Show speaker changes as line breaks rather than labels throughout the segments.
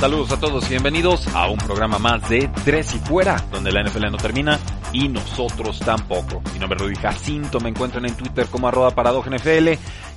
Saludos a todos y bienvenidos a un programa más de Tres y Fuera, donde la NFL no termina y nosotros tampoco. Mi nombre es Rudy Jacinto, me encuentran en Twitter como arroba NFL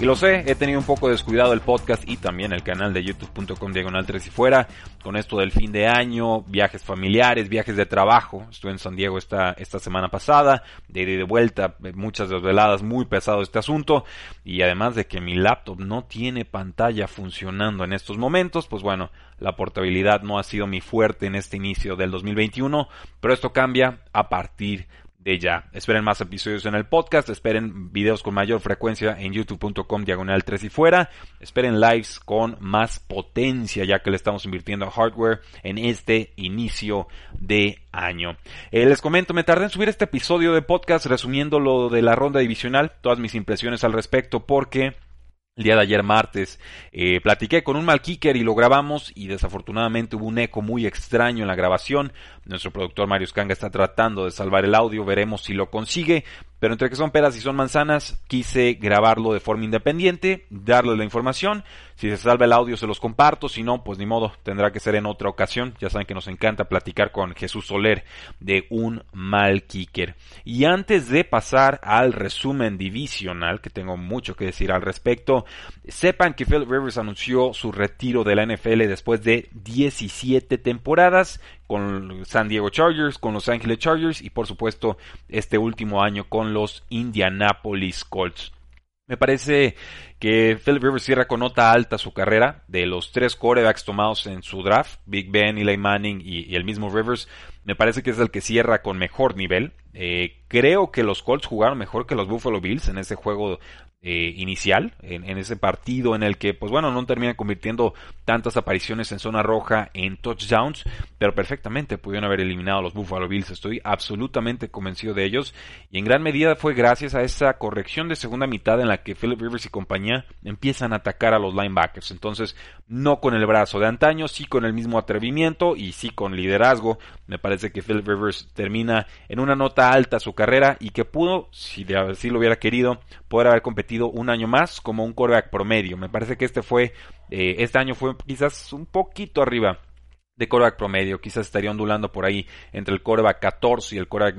y lo sé, he tenido un poco descuidado el podcast y también el canal de youtube.com diagonal 3 y fuera con esto del fin de año, viajes familiares, viajes de trabajo. Estuve en San Diego esta, esta semana pasada, de ida y de vuelta, muchas desveladas, muy pesado este asunto y además de que mi laptop no tiene pantalla funcionando en estos momentos, pues bueno, la portabilidad no ha sido mi fuerte en este inicio del 2021, pero esto cambia a partir de ya. Esperen más episodios en el podcast, esperen videos con mayor frecuencia en youtube.com diagonal 3 y fuera, esperen lives con más potencia ya que le estamos invirtiendo hardware en este inicio de año. Eh, les comento, me tardé en subir este episodio de podcast resumiendo lo de la ronda divisional, todas mis impresiones al respecto porque el día de ayer martes eh, platiqué con un mal kicker y lo grabamos y desafortunadamente hubo un eco muy extraño en la grabación. Nuestro productor Mario Scanga está tratando de salvar el audio, veremos si lo consigue, pero entre que son peras y son manzanas, quise grabarlo de forma independiente, darle la información. Si se salva el audio se los comparto, si no, pues ni modo, tendrá que ser en otra ocasión. Ya saben que nos encanta platicar con Jesús Soler de un mal kicker. Y antes de pasar al resumen divisional, que tengo mucho que decir al respecto, sepan que Philip Rivers anunció su retiro de la NFL después de 17 temporadas con San Diego Chargers, con Los Angeles Chargers y por supuesto este último año con los Indianapolis Colts. Me parece que Philip Rivers cierra con nota alta su carrera. De los tres corebacks tomados en su draft, Big Ben, Eli Manning y, el mismo Rivers, me parece que es el que cierra con mejor nivel. Eh, creo que los Colts jugaron mejor que los Buffalo Bills en ese juego eh, inicial, en, ese partido en el que, pues bueno, no termina convirtiendo tantas apariciones en zona roja en touchdowns, pero perfectamente pudieron haber eliminado a los Buffalo Bills. Estoy absolutamente convencido de ellos y en gran medida fue gracias a esa corrección de segunda mitad en la que Philip Rivers y compañía empiezan a atacar a los linebackers. Entonces, no con el brazo de antaño, sí con el mismo atrevimiento y sí con liderazgo. Me parece que Philip Rivers termina en una nota alta su carrera y que pudo, si así lo hubiera querido, poder haber competido un año más como un coreback promedio. Me parece que este fue, eh, este año fue quizás un poquito arriba de coreback promedio. Quizás estaría ondulando por ahí entre el coreback 14 y el coreback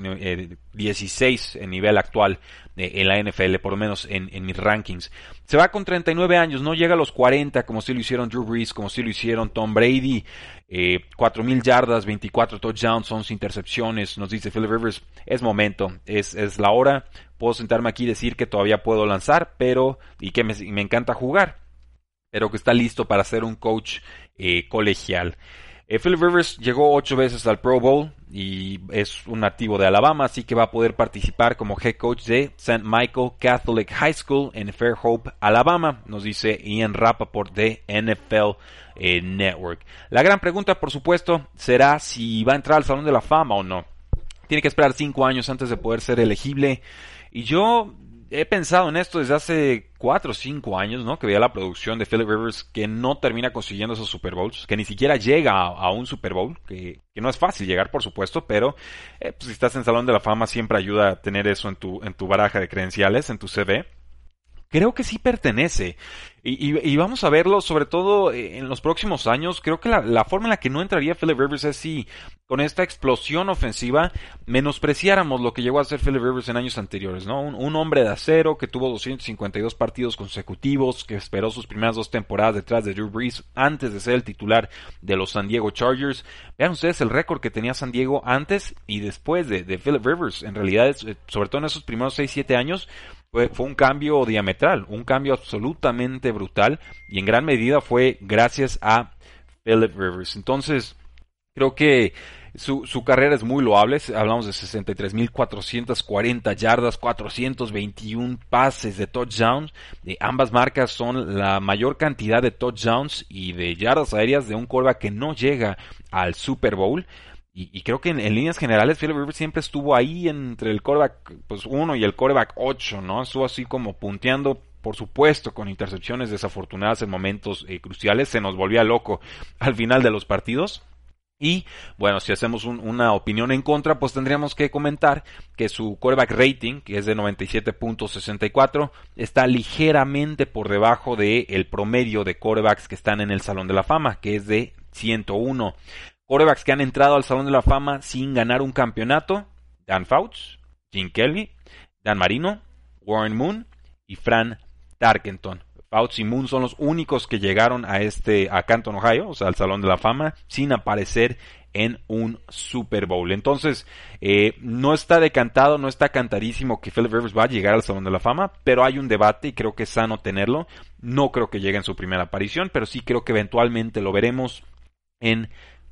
16 en nivel actual eh, en la NFL, por lo menos en, mis rankings. Se va con 39 años, no llega a los 40 como si lo hicieron Drew Brees, como si lo hicieron Tom Brady. Eh, 4.000 yardas, 24 touchdowns, 11 intercepciones. Nos dice Philip Rivers, es momento, es, es la hora. Puedo sentarme aquí y decir que todavía puedo lanzar, pero y que me, me encanta jugar, pero que está listo para ser un coach eh, colegial. Eh, Philip Rivers llegó ocho veces al Pro Bowl y es un nativo de Alabama, así que va a poder participar como head coach de St. Michael Catholic High School en Fairhope, Alabama, nos dice Ian Rappaport de NFL eh, Network. La gran pregunta, por supuesto, será si va a entrar al Salón de la Fama o no. Tiene que esperar cinco años antes de poder ser elegible. Y yo he pensado en esto desde hace cuatro o cinco años, ¿no? Que veía la producción de Philip Rivers que no termina consiguiendo esos Super Bowls, que ni siquiera llega a, un Super Bowl, que, no es fácil llegar, por supuesto, pero eh, pues, si estás en Salón de la Fama siempre ayuda a tener eso en tu, en tu baraja de credenciales, en tu CV creo que sí pertenece. Y, vamos a verlo, sobre todo eh, en los próximos años. Creo que la, forma en la que no entraría Philip Rivers es si con esta explosión ofensiva menospreciáramos lo que llegó a ser Philip Rivers en años anteriores, ¿no? Un, hombre de acero que tuvo 252 partidos consecutivos, que esperó sus primeras dos temporadas detrás de Drew Brees antes de ser el titular de los San Diego Chargers. Vean ustedes el récord que tenía San Diego antes y después de, de Philip Rivers. En realidad, eh, sobre todo en esos primeros 6-7 años, fue, un cambio diametral, un cambio absolutamente brutal y en gran medida fue gracias a Philip Rivers. Entonces, creo que Su, su carrera es muy loable, hablamos de 63.440 yardas, 421 pases de touchdowns. Eh, ambas marcas son la mayor cantidad de touchdowns y de yardas aéreas de un quarterback que no llega al Super Bowl. Y, creo que en, líneas generales Philip Rivers siempre estuvo ahí entre el coreback pues 1 y el coreback 8, ¿no? Estuvo así como punteando, por supuesto, con intercepciones desafortunadas en momentos eh, cruciales. Se nos volvía loco al final de los partidos. Y bueno, si hacemos una opinión en contra, pues tendríamos que comentar que su coreback rating, que es de 97.64, está ligeramente por debajo del el promedio de corebacks que están en el Salón de la Fama, que es de 101. Corebacks que han entrado al Salón de la Fama sin ganar un campeonato, Dan Fouts, Jim Kelly, Dan Marino, Warren Moon y Fran Tarkenton. Fouts y Moon son los únicos que llegaron a este a Canton, Ohio, o sea, al Salón de la Fama, sin aparecer en un Super Bowl. Entonces, eh, no está decantado, no está cantadísimo que Philip Rivers va a llegar al Salón de la Fama, pero hay un debate y creo que es sano tenerlo. No creo que llegue en su primera aparición, pero sí creo que eventualmente lo veremos en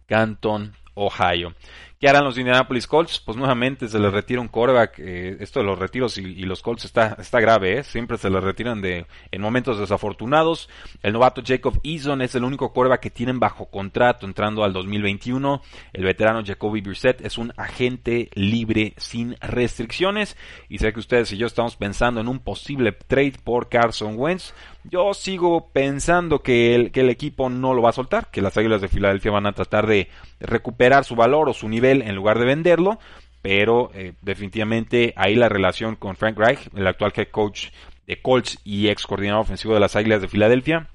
Canton, Ohio. ¿Qué harán los Indianapolis Colts? Pues nuevamente se les retira un coreback. Eh, esto de los retiros y, los Colts está, está grave, ¿eh? siempre se les retiran de, en momentos desafortunados. El novato Jacob Eason es el único coreback que tienen bajo contrato entrando al 2021. El veterano Jacoby Brissett es un agente libre sin restricciones. Y sé que ustedes y yo estamos pensando en un posible trade por Carson Wentz. Yo sigo pensando que el, que el equipo no lo va a soltar, que las Águilas de Filadelfia van a tratar de recuperar su valor o su nivel en lugar de venderlo, pero eh, definitivamente ahí la relación con Frank Reich, el actual head coach de Colts y ex coordinador ofensivo de las Águilas de Filadelfia,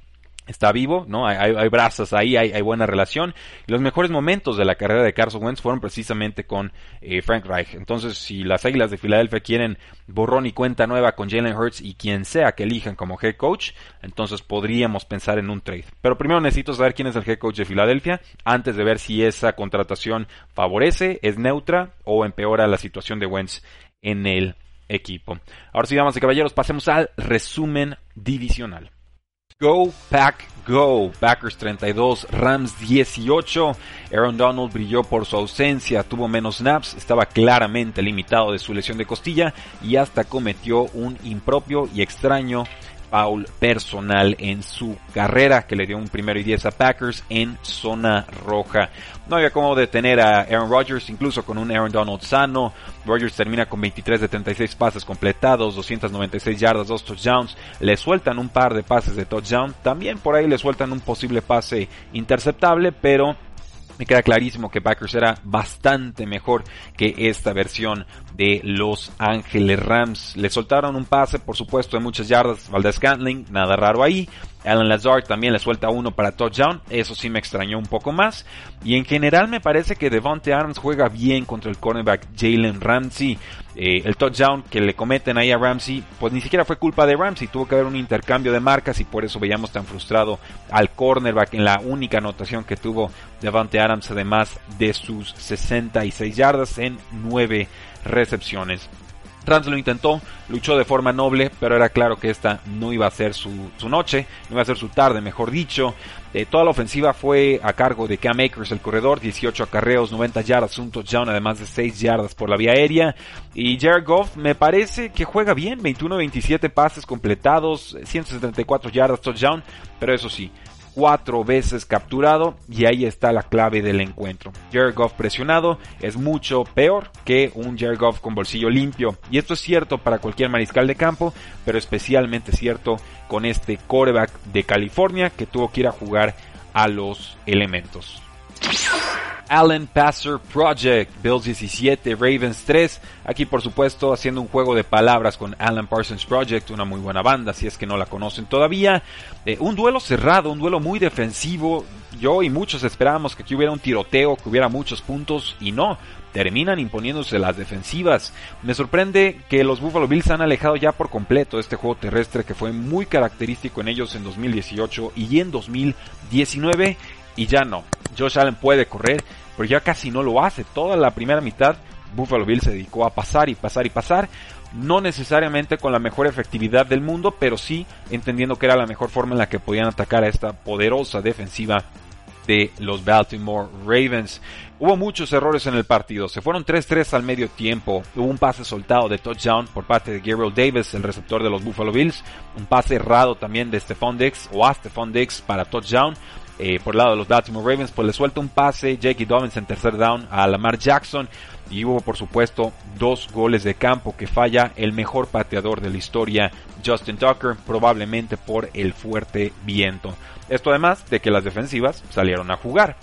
está vivo, ¿no? Hay, hay, brazos ahí, hay, buena relación. Y los mejores momentos de la carrera de Carson Wentz fueron precisamente con eh, Frank Reich. Entonces, si las Águilas de Filadelfia quieren borrón y cuenta nueva con Jalen Hurts y quien sea que elijan como head coach, entonces podríamos pensar en un trade. Pero primero necesito saber quién es el head coach de Filadelfia antes de ver si esa contratación favorece, es neutra o empeora la situación de Wentz en el equipo. Ahora sí, damas y caballeros, pasemos al resumen divisional. Go Pack Go. Packers 32, Rams 18. Aaron Donald brilló por su ausencia, tuvo menos snaps, estaba claramente limitado de su lesión de costilla y hasta cometió un impropio y extraño foul personal en su carrera que le dio un primero y 10 a Packers en zona roja. No había cómo detener a Aaron Rodgers, incluso con un Aaron Donald sano. Rodgers termina con 23 de 36 pases completados, 296 yardas, 2 touchdowns. Le sueltan un par de pases de touchdown. También por ahí le sueltan un posible pase interceptable, pero me queda clarísimo que Packers era bastante mejor que esta versión de Los Ángeles Rams. Le soltaron un pase, por supuesto, de muchas yardas. Valdez Scantling, nada raro ahí. Alan Lazard también le suelta uno para touchdown. Eso sí me extrañó un poco más. Y en general me parece que Devonte Adams juega bien contra el cornerback Jalen Ramsey. Eh, el touchdown que le cometen ahí a Ramsey, pues ni siquiera fue culpa de Ramsey. Tuvo que haber un intercambio de marcas y por eso veíamos tan frustrado al cornerback en la única anotación que tuvo Devonte Adams, además de sus 66 yardas en 9 recepciones. Rams lo intentó, luchó de forma noble, pero era claro que esta no iba a ser su, noche, no iba a ser su tarde, mejor dicho. Eh, toda la ofensiva fue a cargo de Cam Akers, el corredor, 18 acarreos, 90 yardas, un touchdown, además de 6 yardas por la vía aérea. Y Jared Goff me parece que juega bien, 21-27 pases completados, 174 yardas, touchdown, pero eso sí, cuatro veces capturado y ahí está la clave del encuentro. Jared Goff presionado es mucho peor que un Jared Goff con bolsillo limpio y esto es cierto para cualquier mariscal de campo, pero especialmente cierto con este coreback de California que tuvo que ir a jugar a los elementos. Allen Passer Project, Bills 17, Ravens 3. Aquí por supuesto haciendo un juego de palabras con Alan Parsons Project, una muy buena banda si es que no la conocen todavía. Eh, un duelo cerrado, un duelo muy defensivo. Yo y muchos esperábamos que aquí hubiera un tiroteo, que hubiera muchos puntos y no. Terminan imponiéndose las defensivas. Me sorprende que los Buffalo Bills han alejado ya por completo este juego terrestre que fue muy característico en ellos en 2018 y en 2019 y ya no. Josh Allen puede correr, pero ya casi no lo hace. Toda la primera mitad Buffalo Bill se dedicó a pasar y pasar y pasar. No necesariamente con la mejor efectividad del mundo, pero sí entendiendo que era la mejor forma en la que podían atacar a esta poderosa defensiva de los Baltimore Ravens. Hubo muchos errores en el partido. Se fueron 3-3 al medio tiempo. Hubo un pase soltado de touchdown por parte de Gabriel Davis, el receptor de los Buffalo Bills. Un pase errado también de Stephon Dix o a Stephon Dix para touchdown. Eh, por el lado de los Baltimore Ravens, pues le suelta un pase Jackie Dobbins en tercer down a Lamar Jackson. Y hubo, por supuesto, dos goles de campo que falla el mejor pateador de la historia, Justin Tucker, probablemente por el fuerte viento. Esto además de que las defensivas salieron a jugar.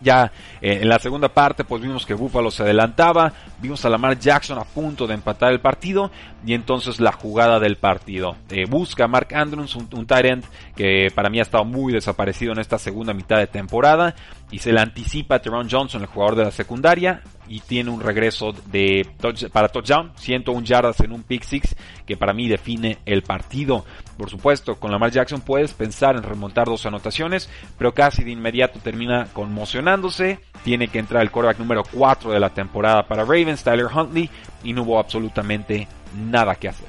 Ya eh, en la segunda parte, pues vimos que Buffalo se adelantaba, vimos a Lamar Jackson a punto de empatar el partido y entonces la jugada del partido. Eh, busca a Mark Andrews, un, un tight que para mí ha estado muy desaparecido en esta segunda mitad de temporada y se le anticipa a Teron Johnson, el jugador de la secundaria, y tiene un regreso de para touchdown, 101 yardas en un pick six que para mí define el partido. Por supuesto, con Lamar Jackson puedes pensar en remontar dos anotaciones, pero casi de inmediato termina conmocionándose. Tiene que entrar el quarterback número 4 de la temporada para Ravens, Tyler Huntley, y no hubo absolutamente nada que hacer.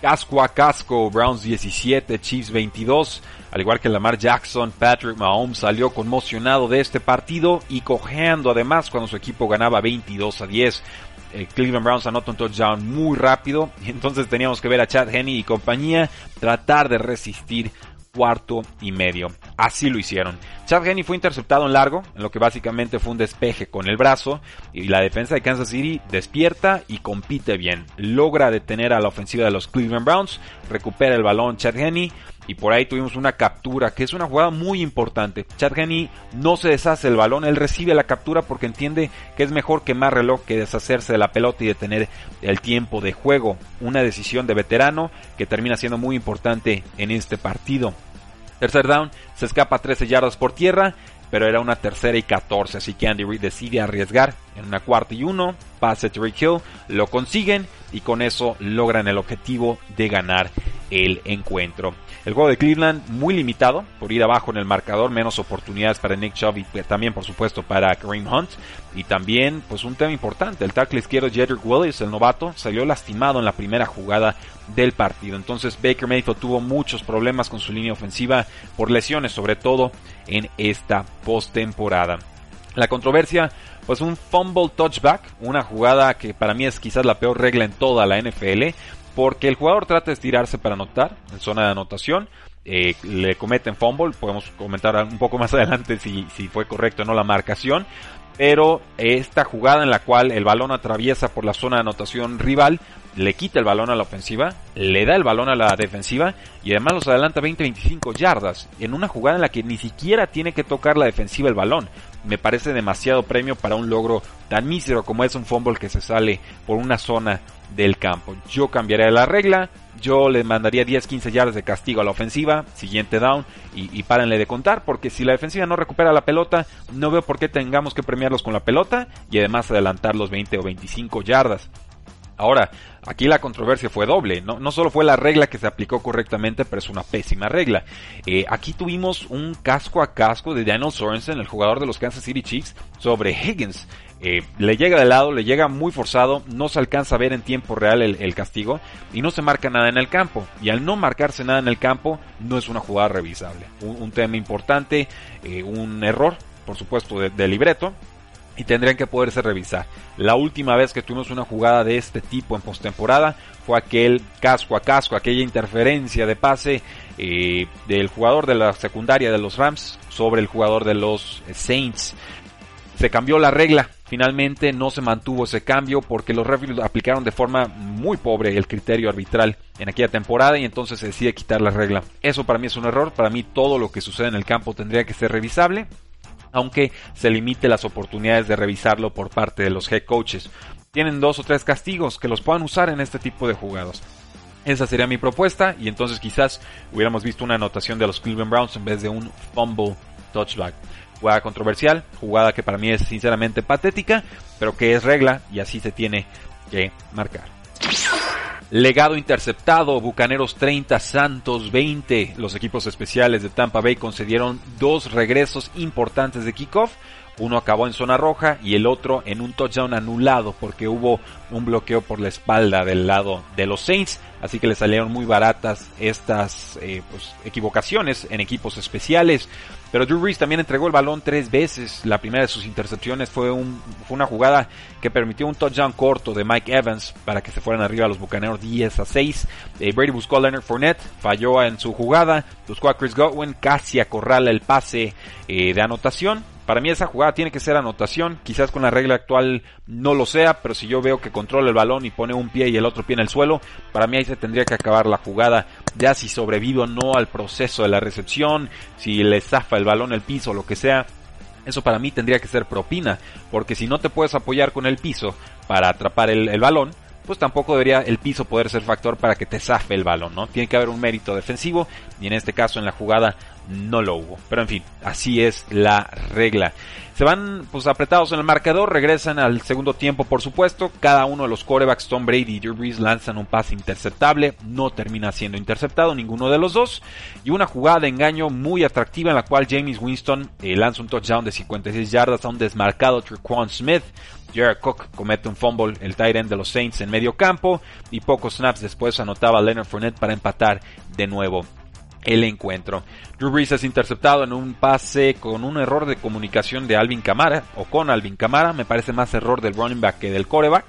Casco a casco, Browns 17, Chiefs 22. Al igual que Lamar Jackson, Patrick Mahomes salió conmocionado de este partido y cojeando además cuando su equipo ganaba 22 a 10. Eh, Cleveland Browns anota un touchdown muy rápido y entonces teníamos que ver a Chad Henney y compañía tratar de resistir cuarto y medio. Así lo hicieron. Chad Henney fue interceptado en largo, en lo que básicamente fue un despeje con el brazo, y la defensa de Kansas City despierta y compite bien. Logra detener a la ofensiva de los Cleveland Browns, recupera el balón Chad Henney, y por ahí tuvimos una captura, que es una jugada muy importante. Chad Henney no se deshace el balón, él recibe la captura porque entiende que es mejor quemar reloj que deshacerse de la pelota y detener el tiempo de juego. Una decisión de veterano que termina siendo muy importante en este partido. Tercer down, se escapa 13 yardas por tierra, pero era una tercera y 14, así que Andy Reid decide arriesgar en una cuarta y uno, pase Rick Hill, lo consiguen y con eso logran el objetivo de ganar el encuentro. El juego de Cleveland muy limitado por ir abajo en el marcador, menos oportunidades para Nick Chubb y también por supuesto para Kareem Hunt. Y también pues un tema importante, el tackle izquierdo Jedrick Willis, el novato, salió lastimado en la primera jugada del partido. Entonces Baker Mayfield tuvo muchos problemas con su línea ofensiva por lesiones, sobre todo en esta postemporada. La controversia, pues un fumble touchback, una jugada que para mí es quizás la peor regla en toda la NFL, porque el jugador trata de estirarse para anotar en zona de anotación, eh, le cometen fumble, podemos comentar un poco más adelante si, si fue correcto o no la marcación, pero esta jugada en la cual el balón atraviesa por la zona de anotación rival, le quita el balón a la ofensiva, le da el balón a la defensiva y además los adelanta 20-25 yardas en una jugada en la que ni siquiera tiene que tocar la defensiva el balón. Me parece demasiado premio para un logro tan mísero como es un fumble que se sale por una zona del campo. Yo cambiaría la regla, yo le mandaría 10-15 yardas de castigo a la ofensiva, siguiente down y, y, párenle de contar, porque si la defensiva no recupera la pelota, no veo por qué tengamos que premiarlos con la pelota y además adelantar los 20 o 25 yardas. Ahora, aquí la controversia fue doble, no, solo fue la regla que se aplicó correctamente, pero es una pésima regla. Eh, aquí tuvimos un casco a casco de Daniel Sorensen, el jugador de los Kansas City Chiefs, sobre Higgins. Eh, le llega de lado, le llega muy forzado, no se alcanza a ver en tiempo real el, castigo y no se marca nada en el campo. Y al no marcarse nada en el campo, no es una jugada revisable. Un, tema importante, eh, un error, por supuesto, de libreto, y tendrían que poderse revisar. La última vez que tuvimos una jugada de este tipo en postemporada fue aquel casco a casco, aquella interferencia de pase eh, del jugador de la secundaria de los Rams sobre el jugador de los Saints. Se cambió la regla, finalmente no se mantuvo ese cambio porque los referees aplicaron de forma muy pobre el criterio arbitral en aquella temporada y entonces se decide quitar la regla. Eso para mí es un error, para mí todo lo que sucede en el campo tendría que ser revisable aunque se limite las oportunidades de revisarlo por parte de los head coaches. Tienen dos o tres castigos que los puedan usar en este tipo de jugados. Esa sería mi propuesta y entonces quizás hubiéramos visto una anotación de los Cleveland Browns en vez de un fumble touchback. Jugada controversial, jugada que para mí es sinceramente patética, pero que es regla y así se tiene que marcar. Legado interceptado, Bucaneros 30, Santos 20. Los equipos especiales de Tampa Bay concedieron dos regresos importantes de kickoff. Uno acabó en zona roja y el otro en un touchdown anulado porque hubo un bloqueo por la espalda del lado de los Saints. Así que le salieron muy baratas estas eh, pues, equivocaciones en equipos especiales. Pero Drew Brees también entregó el balón tres veces. La primera de sus intercepciones fue, un, fue una jugada que permitió un touchdown corto de Mike Evans para que se fueran arriba los Bucaneros 10 a 6. Eh, Brady buscó a Leonard Fournette, falló en su jugada, buscó a Chris Godwin, casi acorrala el pase eh, de anotación. Para mí esa jugada tiene que ser anotación, quizás con la regla actual no lo sea, pero si yo veo que controla el balón y pone un pie y el otro pie en el suelo, para mí ahí se tendría que acabar la jugada, ya si sobrevive o no al proceso de la recepción, si le zafa el balón el piso lo que sea, eso para mí tendría que ser propina, porque si no te puedes apoyar con el piso para atrapar el, el balón, pues tampoco debería el piso poder ser factor para que te zafe el balón, ¿no? Tiene que haber un mérito defensivo y en este caso en la jugada no lo hubo. Pero en fin, así es la regla. Se van pues apretados en el marcador, regresan al segundo tiempo por supuesto. Cada uno de los corebacks, Tom Brady y Drew Brees, lanzan un pase interceptable. No termina siendo interceptado ninguno de los dos. Y una jugada de engaño muy atractiva en la cual James Winston eh, lanza un touchdown de 56 yardas a un desmarcado Triquan Smith. Jared Cook comete un fumble, el tight end de los Saints en medio campo y pocos snaps después anotaba Leonard Fournette para empatar de nuevo el encuentro. Drew Brees es interceptado en un pase con un error de comunicación de Alvin Kamara o con Alvin Kamara, me parece más error del running back que del quarterback.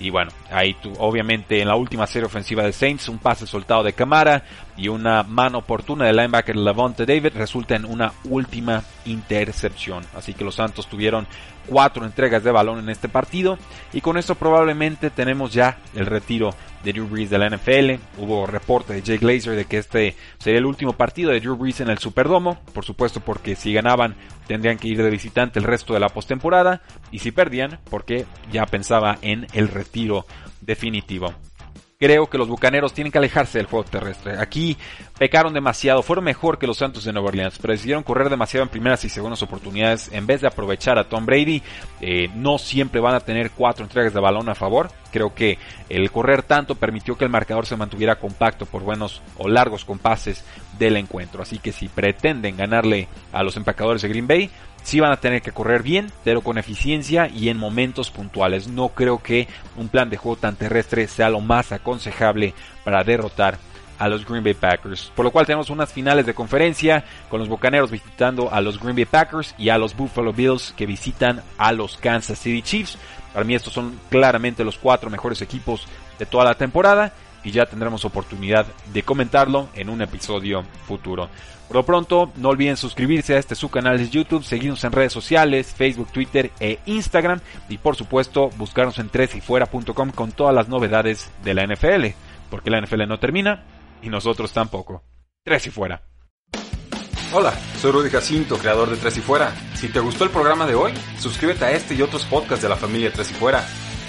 Y bueno, ahí obviamente en la última serie ofensiva de Saints, un pase soltado de Camara y una mano oportuna del linebacker Levante David resulta en una última intercepción. Así que los Santos tuvieron cuatro entregas de balón en este partido y con esto probablemente tenemos ya el retiro de Drew Brees de la NFL. Hubo reporte de Jay Glazer de que este sería el último partido de Drew Brees en el Superdomo, por supuesto porque si ganaban tendrían que ir de visitante el resto de la postemporada y si perdían porque ya pensaba en el retiro definitivo creo que los Bucaneros tienen que alejarse del juego terrestre. Aquí pecaron demasiado, fueron mejor que los Santos de Nueva Orleans, pero decidieron correr demasiado en primeras y segundas oportunidades en vez de aprovechar a Tom Brady. Eh, no siempre van a tener cuatro entregas de balón a favor. Creo que el correr tanto permitió que el marcador se mantuviera compacto por buenos o largos compases del encuentro. Así que si pretenden ganarle a los empacadores de Green Bay, sí van a tener que correr bien, pero con eficiencia y en momentos puntuales. No creo que un plan de juego tan terrestre sea lo más aconsejable para derrotar a los Green Bay Packers. Por lo cual tenemos unas finales de conferencia con los Bucaneros visitando a los Green Bay Packers y a los Buffalo Bills que visitan a los Kansas City Chiefs. Para mí estos son claramente los cuatro mejores equipos de toda la temporada y ya tendremos oportunidad de comentarlo en un episodio futuro. Por lo pronto, no olviden suscribirse a este su canal de YouTube, seguirnos en redes sociales, Facebook, Twitter e Instagram y por supuesto buscarnos en tresyfuera.com con todas las novedades de la NFL, porque la NFL no termina y nosotros tampoco. Tres y fuera.
Hola, soy Rudy Jacinto, creador de Tres y Fuera. Si te gustó el programa de hoy, suscríbete a este y otros podcasts de la familia Tres y Fuera.